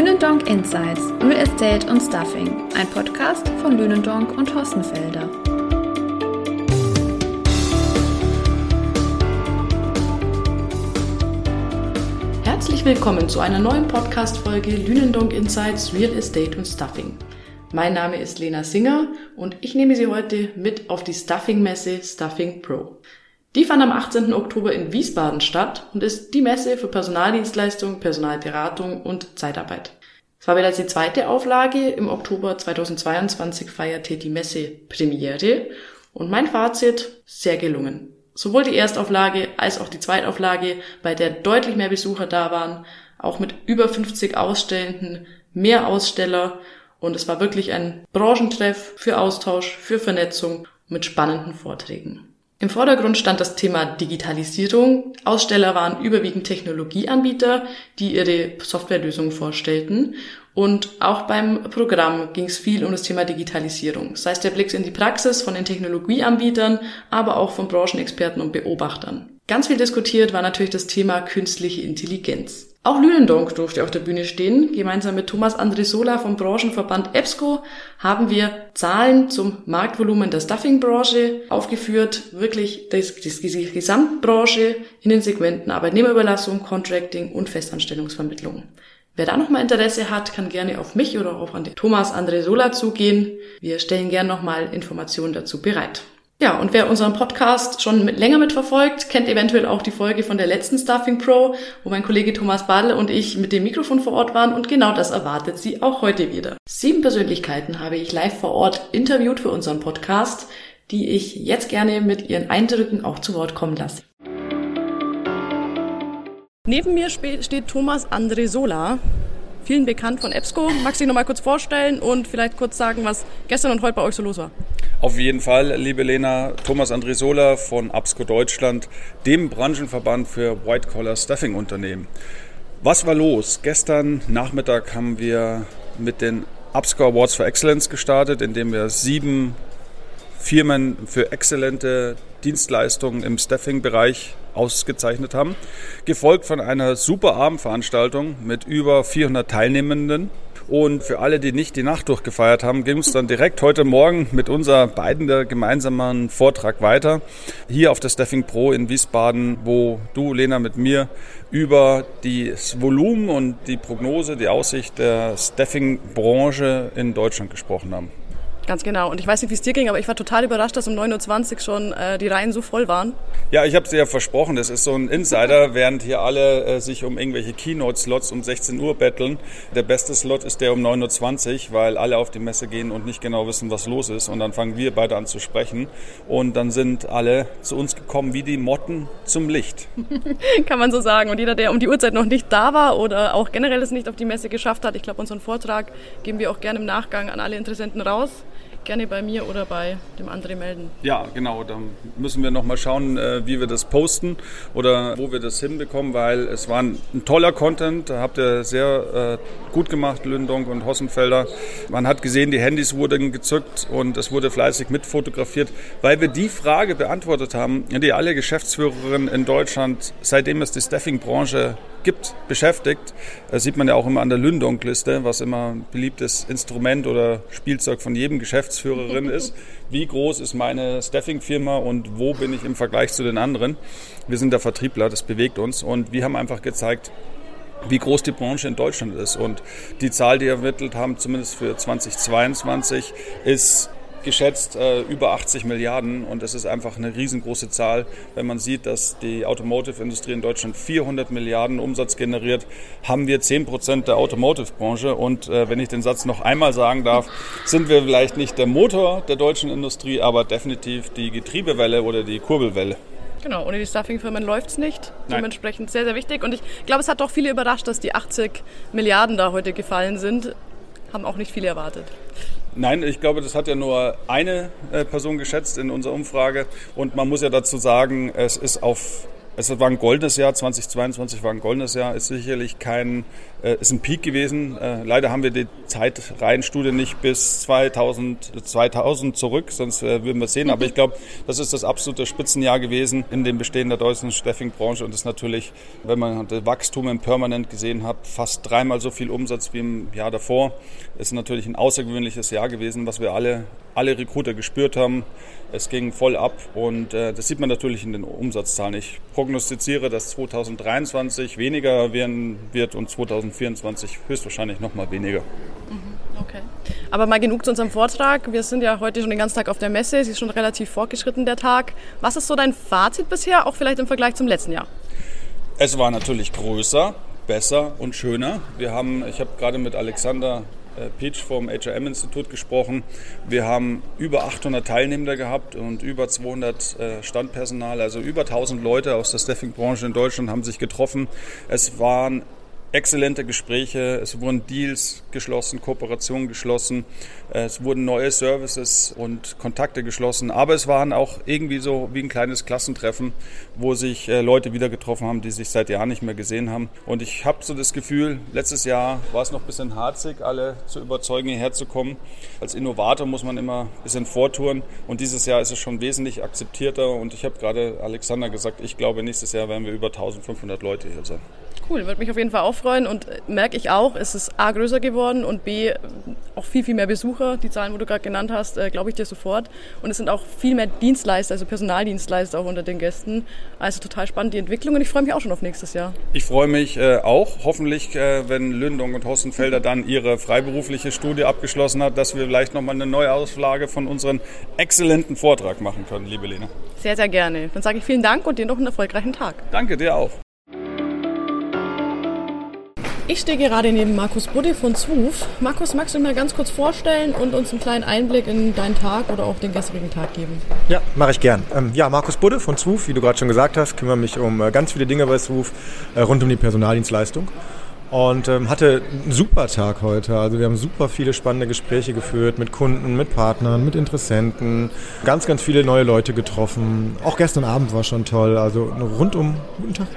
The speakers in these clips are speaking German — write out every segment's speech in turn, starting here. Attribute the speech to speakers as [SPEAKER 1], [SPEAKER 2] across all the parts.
[SPEAKER 1] Lünendonk Insights, Real Estate und Stuffing, ein Podcast von Lünendonk und Hossenfelder.
[SPEAKER 2] Herzlich willkommen zu einer neuen Podcast-Folge Lünendonk Insights, Real Estate und Stuffing. Mein Name ist Lena Singer und ich nehme Sie heute mit auf die Stuffing-Messe Stuffing Pro. Die fand am 18. Oktober in Wiesbaden statt und ist die Messe für Personaldienstleistung, Personalberatung und Zeitarbeit. Es war bereits die zweite Auflage. Im Oktober 2022 feierte die Messe Premiere und mein Fazit sehr gelungen. Sowohl die Erstauflage als auch die Zweitauflage, bei der deutlich mehr Besucher da waren, auch mit über 50 Ausstellenden, mehr Aussteller und es war wirklich ein Branchentreff für Austausch, für Vernetzung mit spannenden Vorträgen. Im Vordergrund stand das Thema Digitalisierung. Aussteller waren überwiegend Technologieanbieter, die ihre Softwarelösungen vorstellten. Und auch beim Programm ging es viel um das Thema Digitalisierung. Sei es der Blick in die Praxis von den Technologieanbietern, aber auch von Branchenexperten und Beobachtern. Ganz viel diskutiert war natürlich das Thema künstliche Intelligenz. Auch Lünendonk durfte auf der Bühne stehen. Gemeinsam mit Thomas Andresola vom Branchenverband EBSCO haben wir Zahlen zum Marktvolumen der Stuffing-Branche aufgeführt. Wirklich die Gesamtbranche in den Segmenten Arbeitnehmerüberlassung, Contracting und Festanstellungsvermittlung. Wer da nochmal Interesse hat, kann gerne auf mich oder auch an den Thomas Andresola zugehen. Wir stellen gern nochmal Informationen dazu bereit. Ja, und wer unseren Podcast schon mit, länger mitverfolgt, kennt eventuell auch die Folge von der letzten Staffing Pro, wo mein Kollege Thomas Badl und ich mit dem Mikrofon vor Ort waren und genau das erwartet sie auch heute wieder. Sieben Persönlichkeiten habe ich live vor Ort interviewt für unseren Podcast, die ich jetzt gerne mit ihren Eindrücken auch zu Wort kommen lasse. Neben mir steht Thomas Andresola, vielen bekannt von EBSCO. Magst du dich noch mal kurz vorstellen und vielleicht kurz sagen, was gestern und heute bei euch so los war?
[SPEAKER 3] Auf jeden Fall, liebe Lena, Thomas Andresola von ABSCO Deutschland, dem Branchenverband für White-Collar Staffing Unternehmen. Was war los? Gestern Nachmittag haben wir mit den ABSCO Awards for Excellence gestartet, indem wir sieben Firmen für exzellente Dienstleistungen im Staffing-Bereich ausgezeichnet haben. Gefolgt von einer super Abendveranstaltung mit über 400 Teilnehmenden und für alle, die nicht die Nacht durchgefeiert haben, ging es dann direkt heute Morgen mit unser beiden gemeinsamen Vortrag weiter. Hier auf der Staffing Pro in Wiesbaden, wo du, Lena, mit mir über das Volumen und die Prognose, die Aussicht der Staffing-Branche in Deutschland gesprochen haben.
[SPEAKER 2] Ganz genau. Und ich weiß nicht, wie es dir ging, aber ich war total überrascht, dass um 9.20 Uhr schon äh, die Reihen so voll waren.
[SPEAKER 3] Ja, ich habe es dir ja versprochen, das ist so ein Insider, während hier alle äh, sich um irgendwelche Keynote-Slots um 16 Uhr betteln. Der beste Slot ist der um 9.20 Uhr, weil alle auf die Messe gehen und nicht genau wissen, was los ist. Und dann fangen wir beide an zu sprechen. Und dann sind alle zu uns gekommen wie die Motten zum Licht.
[SPEAKER 2] Kann man so sagen. Und jeder, der um die Uhrzeit noch nicht da war oder auch generell es nicht auf die Messe geschafft hat, ich glaube, unseren Vortrag geben wir auch gerne im Nachgang an alle Interessenten raus gerne bei mir oder bei dem André melden.
[SPEAKER 3] Ja, genau. Dann müssen wir nochmal schauen, äh, wie wir das posten oder wo wir das hinbekommen, weil es war ein, toller Content. Da habt ihr sehr äh, gut gemacht, Lündonk und Hossenfelder. Man hat gesehen, die Handys wurden gezückt und es wurde fleißig mitfotografiert, weil wir die Frage beantwortet haben, die alle Geschäftsführerinnen in Deutschland, seitdem es die Staffing-Branche gibt, beschäftigt. Das sieht man ja auch immer an der Lündonk-Liste, was immer ein beliebtes Instrument oder Spielzeug von jedem Geschäftsführerin ist. Wie groß ist meine Staffing-Firma und wo bin ich im Vergleich zu den anderen? Wir sind der Vertriebler, das bewegt uns und wir haben einfach gezeigt, wie groß die Branche in Deutschland ist. Und die Zahl, die wir ermittelt haben, zumindest für 2022, ist geschätzt äh, über 80 Milliarden und das ist einfach eine riesengroße Zahl. Wenn man sieht, dass die Automotive-Industrie in Deutschland 400 Milliarden Umsatz generiert, haben wir 10 Prozent der Automotive-Branche und äh, wenn ich den Satz noch einmal sagen darf, sind wir vielleicht nicht der Motor der deutschen Industrie, aber definitiv die Getriebewelle oder die Kurbelwelle.
[SPEAKER 2] Genau, ohne die Stuffing-Firmen läuft es nicht. Nein. Dementsprechend sehr, sehr wichtig. Und ich glaube, es hat doch viele überrascht, dass die 80 Milliarden da heute gefallen sind. Haben auch nicht viele erwartet.
[SPEAKER 3] Nein, ich glaube, das hat ja nur eine äh, Person geschätzt in unserer Umfrage. Und man muss ja dazu sagen, es ist auf Es war ein goldenes Jahr, 2022 war ein goldenes Jahr, ist sicherlich kein, äh, ist ein Peak gewesen. Äh, leider haben wir die Zeitreihenstudie nicht bis 2000, 2000 zurück, sonst äh, würden wir es sehen. Aber ich glaube, das ist das absolute Spitzenjahr gewesen in dem Bestehen der deutschen Steffing-Branche und ist natürlich, wenn man das Wachstum im Permanent gesehen hat, fast dreimal so viel Umsatz wie im Jahr davor. Ist natürlich ein außergewöhnliches Jahr gewesen, was wir alle, alle Recruiter gespürt haben. Es ging voll ab und äh, das sieht man natürlich in den Umsatzzahlen. Ich prognostiziere, dass 2023 weniger werden wird und 2024 höchstwahrscheinlich noch mal weniger.
[SPEAKER 4] Mhm, okay. Aber mal genug zu unserem Vortrag. Wir sind ja heute schon den ganzen Tag auf der Messe. Es ist schon relativ fortgeschritten der Tag. Was ist so dein Fazit bisher, auch vielleicht im Vergleich zum letzten Jahr?
[SPEAKER 3] Es war natürlich größer, besser und schöner. Wir haben, ich habe gerade mit Alexander äh, Peach vom HRM-Institut gesprochen. Wir haben über 800 Teilnehmer gehabt und über 200 äh, Standpersonal, also über 1000 Leute aus der Staffing-Branche in Deutschland haben sich getroffen. Es waren exzellente Gespräche, es wurden Deals geschlossen, Kooperationen geschlossen, es wurden neue Services und Kontakte geschlossen, aber es waren auch irgendwie so wie ein kleines Klassentreffen, wo sich äh, Leute wieder getroffen haben, die sich seit Jahren nicht mehr gesehen haben. Und ich habe so das Gefühl, letztes Jahr war es noch ein bisschen harzig, alle zu überzeugen, hierher zu kommen. Als Innovator muss man immer ein bisschen vortouren und dieses Jahr ist es schon wesentlich akzeptierter und ich habe gerade Alexander gesagt, ich glaube, nächstes Jahr werden wir über 1500 Leute hier sein.
[SPEAKER 4] Cool, würde mich auf jeden Fall auch freuen und äh, merke ich auch, es ist A größer geworden und B auch viel, viel mehr Besucher. Die Zahlen, wo du gerade genannt hast, äh, glaube ich dir sofort. Und es sind auch viel mehr Dienstleister, also Personaldienstleister auch unter den Gästen. Also total spannend die Entwicklung und ich freue mich auch schon auf nächstes Jahr.
[SPEAKER 3] Ich freue mich äh, auch, hoffentlich, äh, wenn Lündung und Hossenfelder dann ihre freiberufliche Studie abgeschlossen hat, dass wir vielleicht nochmal eine Neuauflage von unserem exzellenten Vortrag machen können, liebe Lena.
[SPEAKER 4] Sehr, sehr gerne. Dann sage ich vielen Dank und dir noch einen erfolgreichen Tag.
[SPEAKER 3] Danke dir auch.
[SPEAKER 4] Ich stehe gerade neben Markus Budde von ZWUF. Markus, magst du mal ganz kurz vorstellen und uns einen kleinen Einblick in deinen Tag oder auch den gestrigen Tag geben?
[SPEAKER 5] Ja, mache ich gern. Ähm, ja, Markus Budde von ZWUF, wie du gerade schon gesagt hast, kümmere mich um äh, ganz viele Dinge bei ZWUF äh, rund um die Personaldienstleistung. Und ähm, hatte einen super Tag heute. Also wir haben super viele spannende Gespräche geführt mit Kunden, mit Partnern, mit Interessenten. Ganz, ganz viele neue Leute getroffen. Auch gestern Abend war schon toll. Also rundum guten Tag.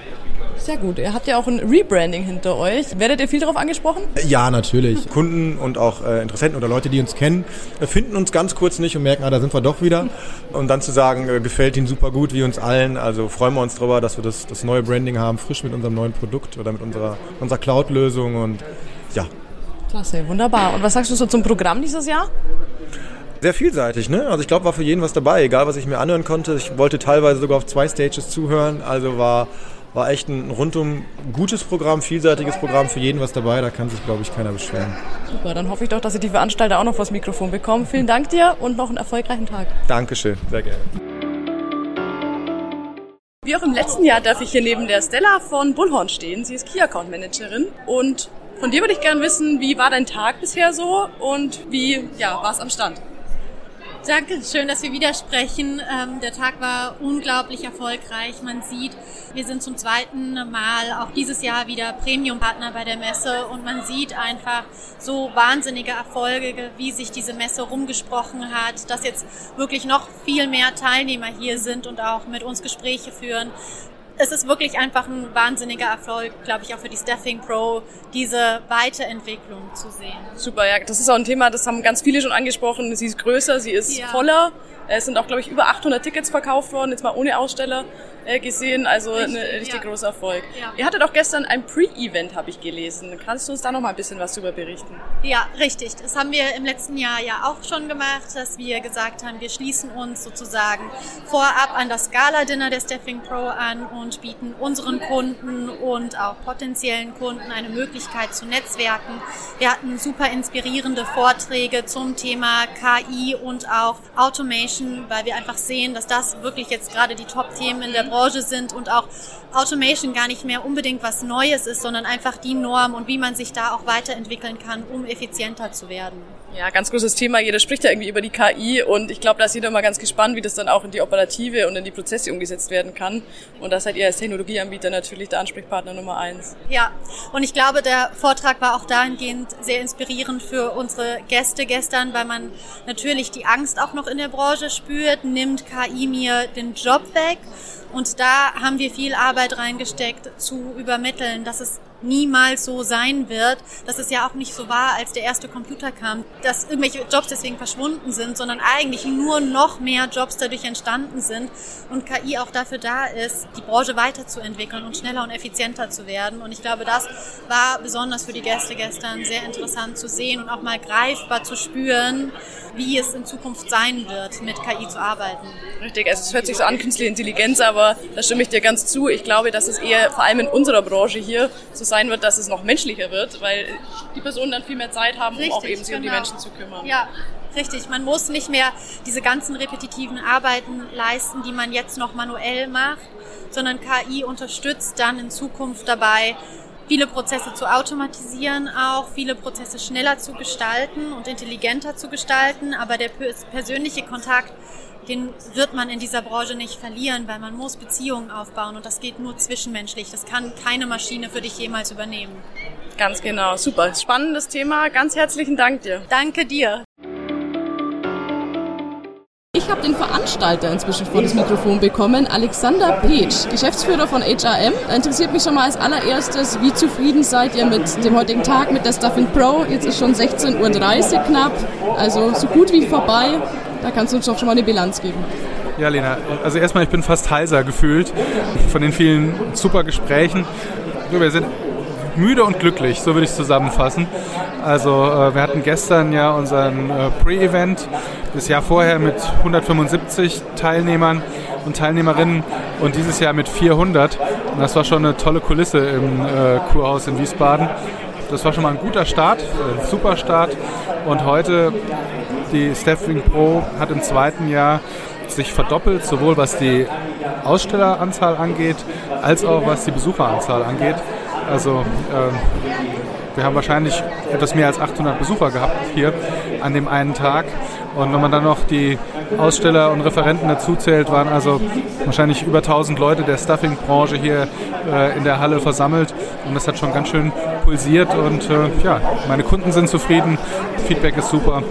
[SPEAKER 4] Sehr gut. Ihr habt ja auch ein Rebranding hinter euch. Werdet ihr viel darauf angesprochen?
[SPEAKER 5] Ja, natürlich. Kunden und auch äh, Interessenten oder Leute, die uns kennen, äh, finden uns ganz kurz nicht und merken, ah, da sind wir doch wieder. Und dann zu sagen, äh, gefällt ihnen super gut, wie uns allen. Also freuen wir uns darüber, dass wir das, das neue Branding haben, frisch mit unserem neuen Produkt oder mit unserer, unserer Cloud-Lösung und ja.
[SPEAKER 4] Klasse, wunderbar. Und was sagst du so zum Programm dieses Jahr?
[SPEAKER 5] sehr vielseitig, ne? Also ich glaube, war für jeden was dabei, egal was ich mir anhören konnte. Ich wollte teilweise sogar auf zwei Stages zuhören, also war war echt ein rundum gutes Programm, vielseitiges Programm, für jeden was dabei, da kann sich, glaube ich, keiner beschweren.
[SPEAKER 4] Super, dann hoffe ich doch, dass Sie die Veranstalter auch noch vors Mikrofon bekommen. Vielen Dank dir und noch einen erfolgreichen Tag.
[SPEAKER 5] Dankeschön, sehr gerne.
[SPEAKER 4] Wie auch im letzten Jahr darf ich hier neben der Stella von Bullhorn stehen. Sie ist Key Account Managerin und von dir würde ich gerne wissen, wie war dein Tag bisher so und wie ja, war es am Stand?
[SPEAKER 6] Danke, schön, dass wir wieder sprechen. Ähm, der Tag war unglaublich erfolgreich. Man sieht, wir sind zum zweiten Mal auch dieses Jahr wieder Premium-Partner bei der Messe und man sieht einfach so wahnsinnige Erfolge, wie sich diese Messe rumgesprochen hat, dass jetzt wirklich noch viel mehr Teilnehmer hier sind und auch mit uns Gespräche führen es ist wirklich einfach ein wahnsinniger Erfolg, glaube ich, auch für die Staffing Pro, diese Weiterentwicklung zu sehen.
[SPEAKER 4] Super, ja, das ist auch ein Thema, das haben ganz viele schon angesprochen. Sie ist größer, sie ist ja. voller. Es sind auch, glaube ich, über 800 Tickets verkauft worden, jetzt mal ohne Aussteller gesehen. Also ein richtig ja. großer Erfolg. Ja. Ihr hattet auch gestern ein Pre-Event, habe ich gelesen. Kannst du uns da noch mal ein bisschen was darüber berichten?
[SPEAKER 6] Ja, richtig. Das haben wir im letzten Jahr ja auch schon gemacht, dass wir gesagt haben, wir schließen uns sozusagen vorab an das Gala-Dinner der Staffing Pro an und bieten unseren Kunden und auch potenziellen Kunden eine Möglichkeit zu netzwerken. Wir hatten super inspirierende Vorträge zum Thema KI und auch Automation, weil wir einfach sehen, dass das wirklich jetzt gerade die Top-Themen in der Branche sind und auch Automation gar nicht mehr unbedingt was Neues ist, sondern einfach die Norm und wie man sich da auch weiterentwickeln kann, um effizienter zu werden.
[SPEAKER 4] Ja, ganz großes Thema. Jeder spricht ja irgendwie über die KI und ich glaube, da ist jeder mal ganz gespannt, wie das dann auch in die Operative und in die Prozesse umgesetzt werden kann. Und da seid ihr als Technologieanbieter natürlich der Ansprechpartner Nummer eins.
[SPEAKER 6] Ja, und ich glaube, der Vortrag war auch dahingehend sehr inspirierend für unsere Gäste gestern, weil man natürlich die Angst auch noch in der Branche spürt, nimmt KI mir den Job weg. Und da haben wir viel Arbeit reingesteckt, zu übermitteln, dass es niemals so sein wird. dass es ja auch nicht so war, als der erste Computer kam, dass irgendwelche Jobs deswegen verschwunden sind, sondern eigentlich nur noch mehr Jobs dadurch entstanden sind und KI auch dafür da ist, die Branche weiterzuentwickeln und schneller und effizienter zu werden. Und ich glaube, das war besonders für die Gäste gestern sehr interessant zu sehen und auch mal greifbar zu spüren, wie es in Zukunft sein wird, mit KI zu arbeiten.
[SPEAKER 4] Richtig, also es hört sich so an, künstliche Intelligenz, aber da stimme ich dir ganz zu. Ich glaube, dass es eher vor allem in unserer Branche hier so sein wird, dass es noch menschlicher wird, weil die Personen dann viel mehr Zeit haben, Richtig, um auch eben sich genau. um die Menschen zu kümmern.
[SPEAKER 6] Ja, Richtig, man muss nicht mehr diese ganzen repetitiven Arbeiten leisten, die man jetzt noch manuell macht, sondern KI unterstützt dann in Zukunft dabei, viele Prozesse zu automatisieren, auch viele Prozesse schneller zu gestalten und intelligenter zu gestalten. Aber der persönliche Kontakt den wird man in dieser Branche nicht verlieren, weil man muss Beziehungen aufbauen und das geht nur zwischenmenschlich. Das kann keine Maschine für dich jemals übernehmen.
[SPEAKER 4] Ganz genau, super. Spannendes Thema. Ganz herzlichen Dank dir.
[SPEAKER 6] Danke dir.
[SPEAKER 4] Ich habe den Veranstalter inzwischen vor das Mikrofon bekommen, Alexander Petsch, Geschäftsführer von HRM. Da interessiert mich schon mal als allererstes, wie zufrieden seid ihr mit dem heutigen Tag, mit der Stuffing Pro? Jetzt ist schon 16.30 Uhr knapp, also so gut wie vorbei. Da kannst du uns doch schon mal eine Bilanz geben.
[SPEAKER 7] Ja, Lena, also erstmal, ich bin fast heiser gefühlt von den vielen super Gesprächen. Wir sind müde und glücklich, so würde ich es zusammenfassen. Also äh, wir hatten gestern ja unseren äh, Pre-Event, das Jahr vorher mit 175 Teilnehmern und Teilnehmerinnen und dieses Jahr mit 400. Und das war schon eine tolle Kulisse im äh, Kurhaus in Wiesbaden. Das war schon mal ein guter Start, ein super Start. Und heute die Staffing Pro hat im zweiten Jahr sich verdoppelt, sowohl was die Ausstelleranzahl angeht, als auch was die Besucheranzahl angeht. Also äh, wir haben wahrscheinlich etwas mehr als 800 Besucher gehabt hier an dem einen Tag. Und wenn man dann noch die Aussteller und Referenten dazu zählt, waren also wahrscheinlich über 1000 Leute der Stuffing-Branche hier äh, in der Halle versammelt. Und das hat schon ganz schön pulsiert. Und äh, ja, meine Kunden sind zufrieden, Feedback ist super.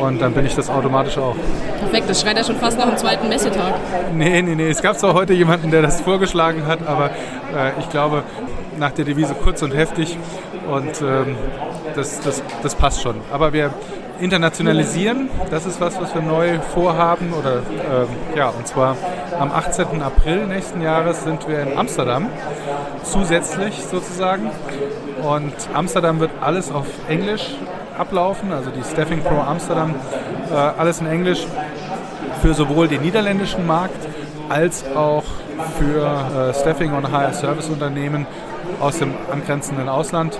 [SPEAKER 7] Und dann bin ich das automatisch auch.
[SPEAKER 4] Perfekt, das schreit ja schon fast nach dem zweiten Messetag.
[SPEAKER 7] Nee, nee, nee. Es gab zwar heute jemanden, der das vorgeschlagen hat, aber äh, ich glaube, nach der Devise kurz und heftig und ähm, das, das, das passt schon. Aber wir internationalisieren. Das ist was, was wir neu vorhaben. Oder äh, ja, und zwar am 18. April nächsten Jahres sind wir in Amsterdam zusätzlich sozusagen. Und Amsterdam wird alles auf Englisch ablaufen, also die Staffing Pro Amsterdam, äh, alles in Englisch für sowohl den niederländischen Markt als auch für äh, Staffing und HR Service Unternehmen aus dem angrenzenden Ausland.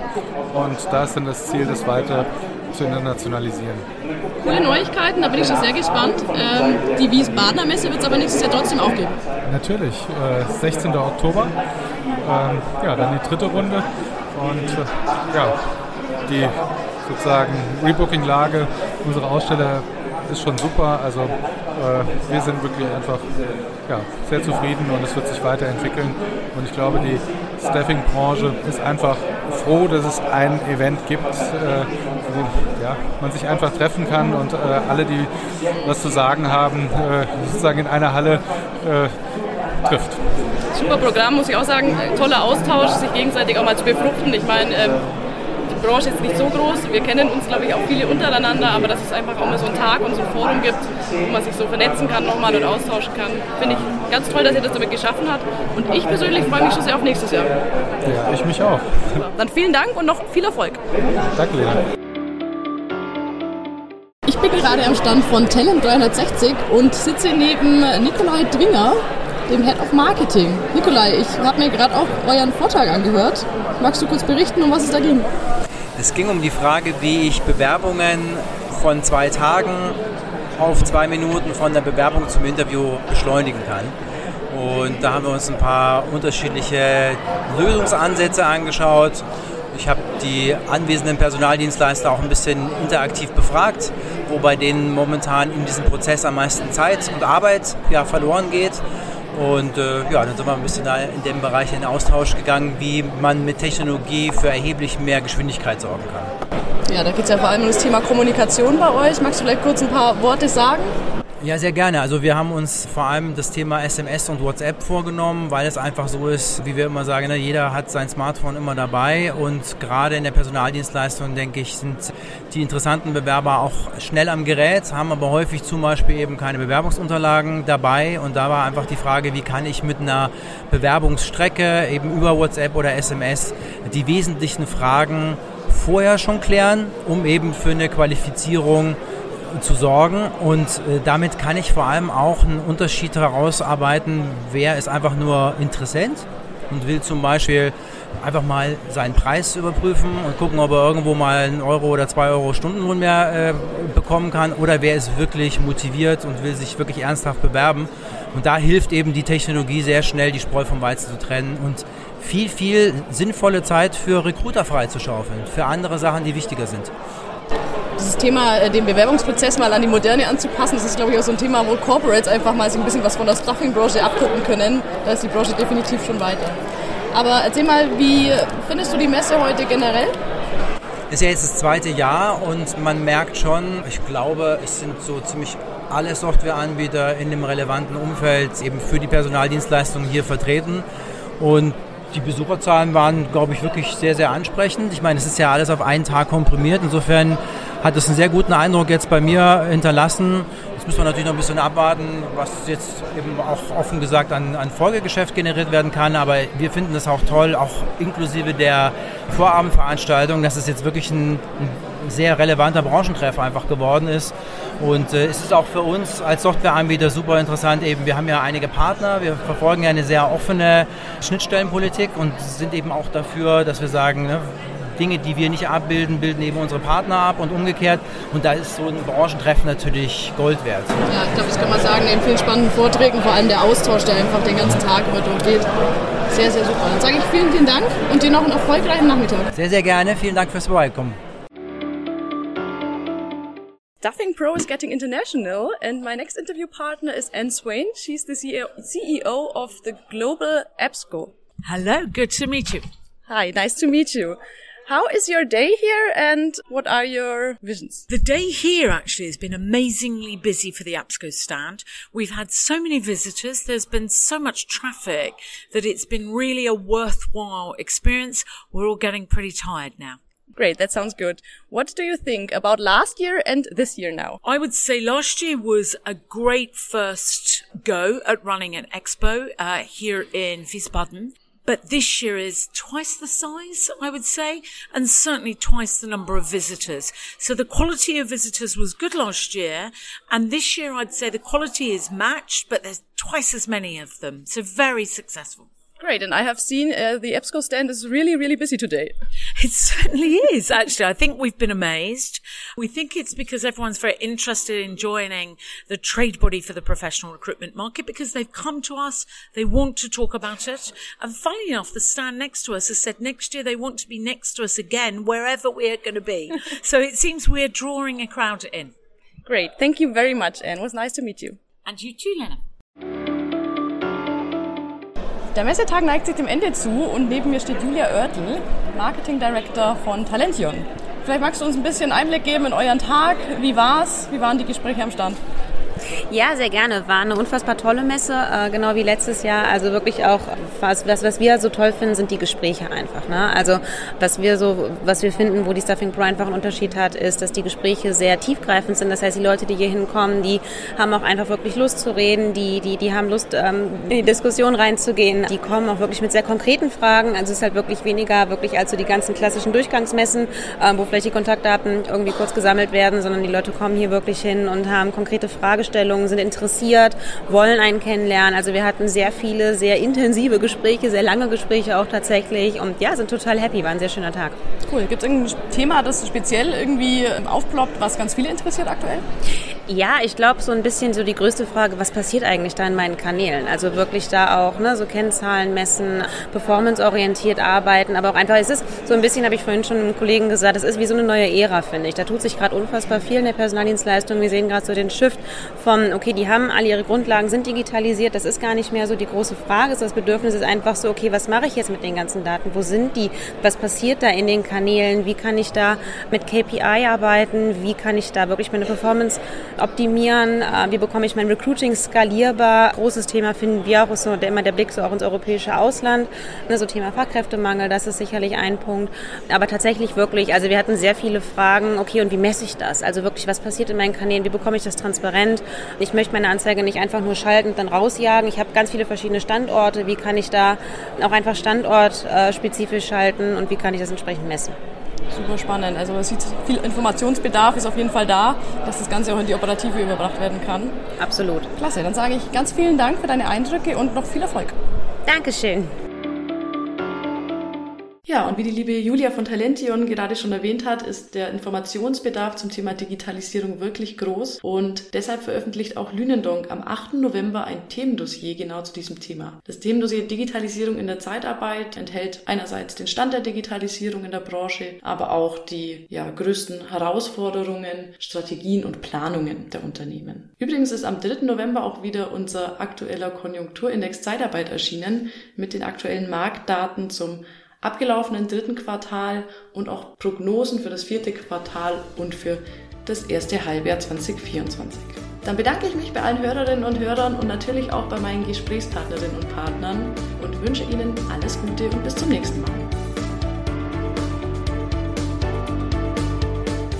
[SPEAKER 7] Und da ist dann das Ziel, das weiter zu internationalisieren.
[SPEAKER 4] Coole Neuigkeiten, da bin ich schon sehr gespannt. Ähm, die Wiesbadener Messe wird es aber nächstes Jahr trotzdem auch geben.
[SPEAKER 7] Natürlich, äh, 16. Oktober. Ähm, ja, dann die dritte Runde. Und äh, ja, die sozusagen Rebooking-Lage unserer Aussteller ist schon super. Also äh, wir sind wirklich einfach ja, sehr zufrieden und es wird sich weiterentwickeln. Und ich glaube, die Staffing-Branche ist einfach froh, dass es ein Event gibt, äh, wo ja, man sich einfach treffen kann und äh, alle, die was zu sagen haben, äh, sozusagen in einer Halle äh, trifft.
[SPEAKER 4] Super Programm, muss ich auch sagen. Toller Austausch, sich gegenseitig auch mal zu befruchten. Ich meine, ähm, Branche ist nicht so groß. Wir kennen uns, glaube ich, auch viele untereinander, aber dass es einfach auch mal so einen Tag und so ein Forum gibt, wo man sich so vernetzen kann nochmal und austauschen kann, finde ich ganz toll, dass ihr das damit geschaffen habt. Und ich persönlich freue mich schon sehr auf nächstes Jahr.
[SPEAKER 7] Ja, ich mich auch.
[SPEAKER 4] Dann vielen Dank und noch viel Erfolg.
[SPEAKER 7] Danke, Lena.
[SPEAKER 4] Ich bin gerade am Stand von Talent 360 und sitze neben Nikolai Dwinger, dem Head of Marketing. Nikolai, ich habe mir gerade auch euren Vortrag angehört. Magst du kurz berichten, um was es da ging?
[SPEAKER 8] Es ging um die Frage, wie ich Bewerbungen von zwei Tagen auf zwei Minuten von der Bewerbung zum Interview beschleunigen kann. Und da haben wir uns ein paar unterschiedliche Lösungsansätze angeschaut Ich habe die anwesenden Personaldienstleister auch ein bisschen interaktiv befragt, wo bei denen momentan in diesem Prozess am meisten Zeit und Arbeit ja, verloren geht. Und äh, ja, dann sind wir ein bisschen in dem Bereich in Austausch gegangen, wie man mit Technologie für erheblich mehr Geschwindigkeit sorgen kann.
[SPEAKER 4] Ja, da geht es ja vor allem um das Thema Kommunikation bei euch. Magst du vielleicht kurz ein paar Worte sagen?
[SPEAKER 8] Ja, sehr gerne. Also wir haben uns vor allem das Thema SMS und WhatsApp vorgenommen, weil es einfach so ist, wie wir immer sagen, ne, jeder hat sein Smartphone immer dabei und gerade in der Personaldienstleistung, denke ich, sind die interessanten Bewerber auch schnell am Gerät, haben aber häufig zum Beispiel eben keine Bewerbungsunterlagen dabei und da war einfach die Frage, wie kann ich mit einer Bewerbungsstrecke eben über WhatsApp oder SMS die wesentlichen Fragen vorher schon klären, um eben für eine Qualifizierung zu sorgen. Und äh, damit kann ich vor allem auch einen Unterschied herausarbeiten, wer ist einfach nur Interessent und will zum Beispiel einfach mal seinen Preis überprüfen und gucken, ob er irgendwo mal einen Euro oder zwei Euro Stundenlohn mehr äh, bekommen kann oder wer ist wirklich motiviert und will sich wirklich ernsthaft bewerben. Und da hilft eben die Technologie sehr schnell, die Spreu vom Weizen zu trennen und viel, viel sinnvolle Zeit für Recruiter freizuschaufeln, für andere Sachen, die wichtiger sind
[SPEAKER 4] dieses Thema, äh, den Bewerbungsprozess mal an die Moderne anzupassen, das ist, glaube ich, auch so ein Thema, wo Corporates einfach mal sich ein bisschen was von der Stuffing-Branche abgucken können. Da ist die Branche definitiv schon weiter. Aber erzähl mal, wie findest du die Messe heute generell?
[SPEAKER 8] Ist ja jetzt das zweite Jahr und man merkt schon, ich glaube, es sind so ziemlich alle Softwareanbieter in dem relevanten Umfeld eben für die Personaldienstleistungen hier vertreten. Und die Besucherzahlen waren, glaube ich, wirklich sehr, sehr ansprechend. Ich meine, es ist ja alles auf einen Tag komprimiert. Insofern hat es einen sehr guten Eindruck jetzt bei mir hinterlassen. Jetzt müssen wir natürlich noch ein bisschen abwarten, was jetzt eben auch offen gesagt an, an Folgegeschäft generiert werden kann. Aber wir finden das auch toll, auch inklusive der Vorabendveranstaltung, dass es jetzt wirklich ein, ein sehr relevanter Branchentreff einfach geworden ist. Und äh, es ist auch für uns als Softwareanbieter super interessant. Eben, wir haben ja einige Partner, wir verfolgen ja eine sehr offene Schnittstellenpolitik und sind eben auch dafür, dass wir sagen, ne, Dinge, die wir nicht abbilden, bilden eben unsere Partner ab und umgekehrt. Und da ist so ein Branchentreffen natürlich Gold wert.
[SPEAKER 4] Ja, ich glaube, das kann man sagen, in vielen spannenden Vorträgen, vor allem der Austausch, der einfach den ganzen Tag über durchgeht. Sehr, sehr super. Dann sage ich vielen, vielen Dank und dir noch einen erfolgreichen Nachmittag.
[SPEAKER 8] Sehr, sehr gerne. Vielen Dank fürs Vorbeikommen.
[SPEAKER 4] Stuffing Pro is getting international, and my next interview partner is Anne Swain. She's the CEO of the Global EBSCO.
[SPEAKER 9] Hello, good to meet you.
[SPEAKER 4] Hi, nice to meet you. How is your day here and what are your visions?
[SPEAKER 9] The day here actually has been amazingly busy for the APSCO stand. We've had so many visitors. There's been so much traffic that it's been really a worthwhile experience. We're all getting pretty tired now.
[SPEAKER 4] Great, that sounds good. What do you think about last year and this year now?
[SPEAKER 9] I would say last year was a great first go at running an expo uh, here in Wiesbaden. But this year is twice the size, I would say, and certainly twice the number of visitors. So the quality of visitors was good last year. And this year, I'd say the quality is matched, but there's twice as many of them. So very successful.
[SPEAKER 4] Great, and I have seen uh, the EBSCO stand is really, really busy today.
[SPEAKER 9] It certainly is, actually. I think we've been amazed. We think it's because everyone's very interested in joining the trade body for the professional recruitment market because they've come to us, they want to talk about it. And funnily enough, the stand next to us has said next year they want to be next to us again, wherever we're going to be. so it seems we're drawing a crowd in.
[SPEAKER 4] Great. Thank you very much, Anne. It was nice to meet you.
[SPEAKER 9] And you too, Lena.
[SPEAKER 4] Der Messetag neigt sich dem Ende zu und neben mir steht Julia Oertel, Marketing Director von Talention. Vielleicht magst du uns ein bisschen Einblick geben in euren Tag. Wie war's? Wie waren die Gespräche am Stand?
[SPEAKER 10] Ja, sehr gerne. War eine unfassbar tolle Messe, äh, genau wie letztes Jahr. Also wirklich auch, was, was, was wir so toll finden, sind die Gespräche einfach. Ne? Also was wir so, was wir finden, wo die Stuffing Pro einfach einen Unterschied hat, ist, dass die Gespräche sehr tiefgreifend sind. Das heißt, die Leute, die hier hinkommen, die haben auch einfach wirklich Lust zu reden, die, die, die haben Lust, ähm, in die Diskussion reinzugehen. Die kommen auch wirklich mit sehr konkreten Fragen. Also es ist halt wirklich weniger wirklich als so die ganzen klassischen Durchgangsmessen, ähm, wo vielleicht die Kontaktdaten irgendwie kurz gesammelt werden, sondern die Leute kommen hier wirklich hin und haben konkrete Fragestellungen, sind interessiert, wollen einen kennenlernen. Also wir hatten sehr viele, sehr intensive Gespräche, sehr lange Gespräche auch tatsächlich und ja, sind total happy, war ein sehr schöner Tag.
[SPEAKER 4] Cool. Gibt es irgendein Thema, das speziell irgendwie aufploppt, was ganz viele interessiert aktuell?
[SPEAKER 10] Ja, ich glaube so ein bisschen so die größte Frage, was passiert eigentlich da in meinen Kanälen? Also wirklich da auch ne, so Kennzahlen messen, performanceorientiert arbeiten, aber auch einfach, es ist so ein bisschen, habe ich vorhin schon einem Kollegen gesagt, es ist wie so eine neue Ära, finde ich. Da tut sich gerade unfassbar viel in der Personaldienstleistung. Wir sehen gerade so den Shift vom, okay, die haben alle ihre Grundlagen, sind digitalisiert, das ist gar nicht mehr so die große Frage. Das Bedürfnis ist einfach so, okay, was mache ich jetzt mit den ganzen Daten? Wo sind die? Was passiert da in den Kanälen? Wie kann ich da mit KPI arbeiten? Wie kann ich da wirklich meine Performance optimieren? Äh, wie bekomme ich mein Recruiting skalierbar? Großes Thema finden wir auch, ist immer der Blick so auch ins europäische Ausland. Ne, so Thema Fachkräftemangel, das ist sicherlich ein Punkt. Aber tatsächlich wirklich, also wir hatten sehr viele Fragen, okay, und wie messe ich das? Also wirklich, was passiert in meinen Kanälen? Wie bekomme ich das transparent? Ich möchte meine Anzeige nicht einfach nur schalten und dann rausjagen. Ich habe ganz viele verschiedene Standorte. Wie kann ich da auch einfach standortspezifisch schalten und wie kann ich das entsprechend messen?
[SPEAKER 2] Super spannend. Also man sieht, viel Informationsbedarf ist auf jeden Fall da, dass das Ganze auch in die Operative überbracht werden kann.
[SPEAKER 10] Absolut.
[SPEAKER 2] Klasse, dann sage ich ganz vielen Dank für deine Eindrücke und noch viel Erfolg.
[SPEAKER 10] Dankeschön.
[SPEAKER 2] Ja, und wie die liebe Julia von Talention gerade schon erwähnt hat, ist der Informationsbedarf zum Thema Digitalisierung wirklich groß und deshalb veröffentlicht auch Lünendonk am 8. November ein Themendossier genau zu diesem Thema. Das Themendossier Digitalisierung in der Zeitarbeit enthält einerseits den Stand der Digitalisierung in der Branche, aber auch die ja, größten Herausforderungen, Strategien und Planungen der Unternehmen. Übrigens ist am 3. November auch wieder unser aktueller Konjunkturindex Zeitarbeit erschienen mit den aktuellen Marktdaten zum abgelaufenen dritten Quartal und auch Prognosen für das vierte Quartal und für das erste Halbjahr 2024. Dann bedanke ich mich bei allen Hörerinnen und Hörern und natürlich auch bei meinen Gesprächspartnerinnen und Partnern und wünsche Ihnen alles Gute und bis zum nächsten Mal.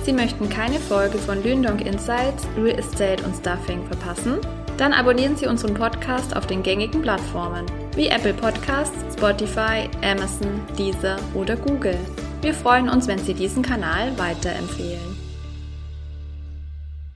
[SPEAKER 1] Sie möchten keine Folge von Lündong Insights, Real Estate und Stuffing verpassen? Dann abonnieren Sie unseren Podcast auf den gängigen Plattformen wie Apple Podcasts, Spotify, Amazon, Deezer oder Google. Wir freuen uns, wenn Sie diesen Kanal weiterempfehlen.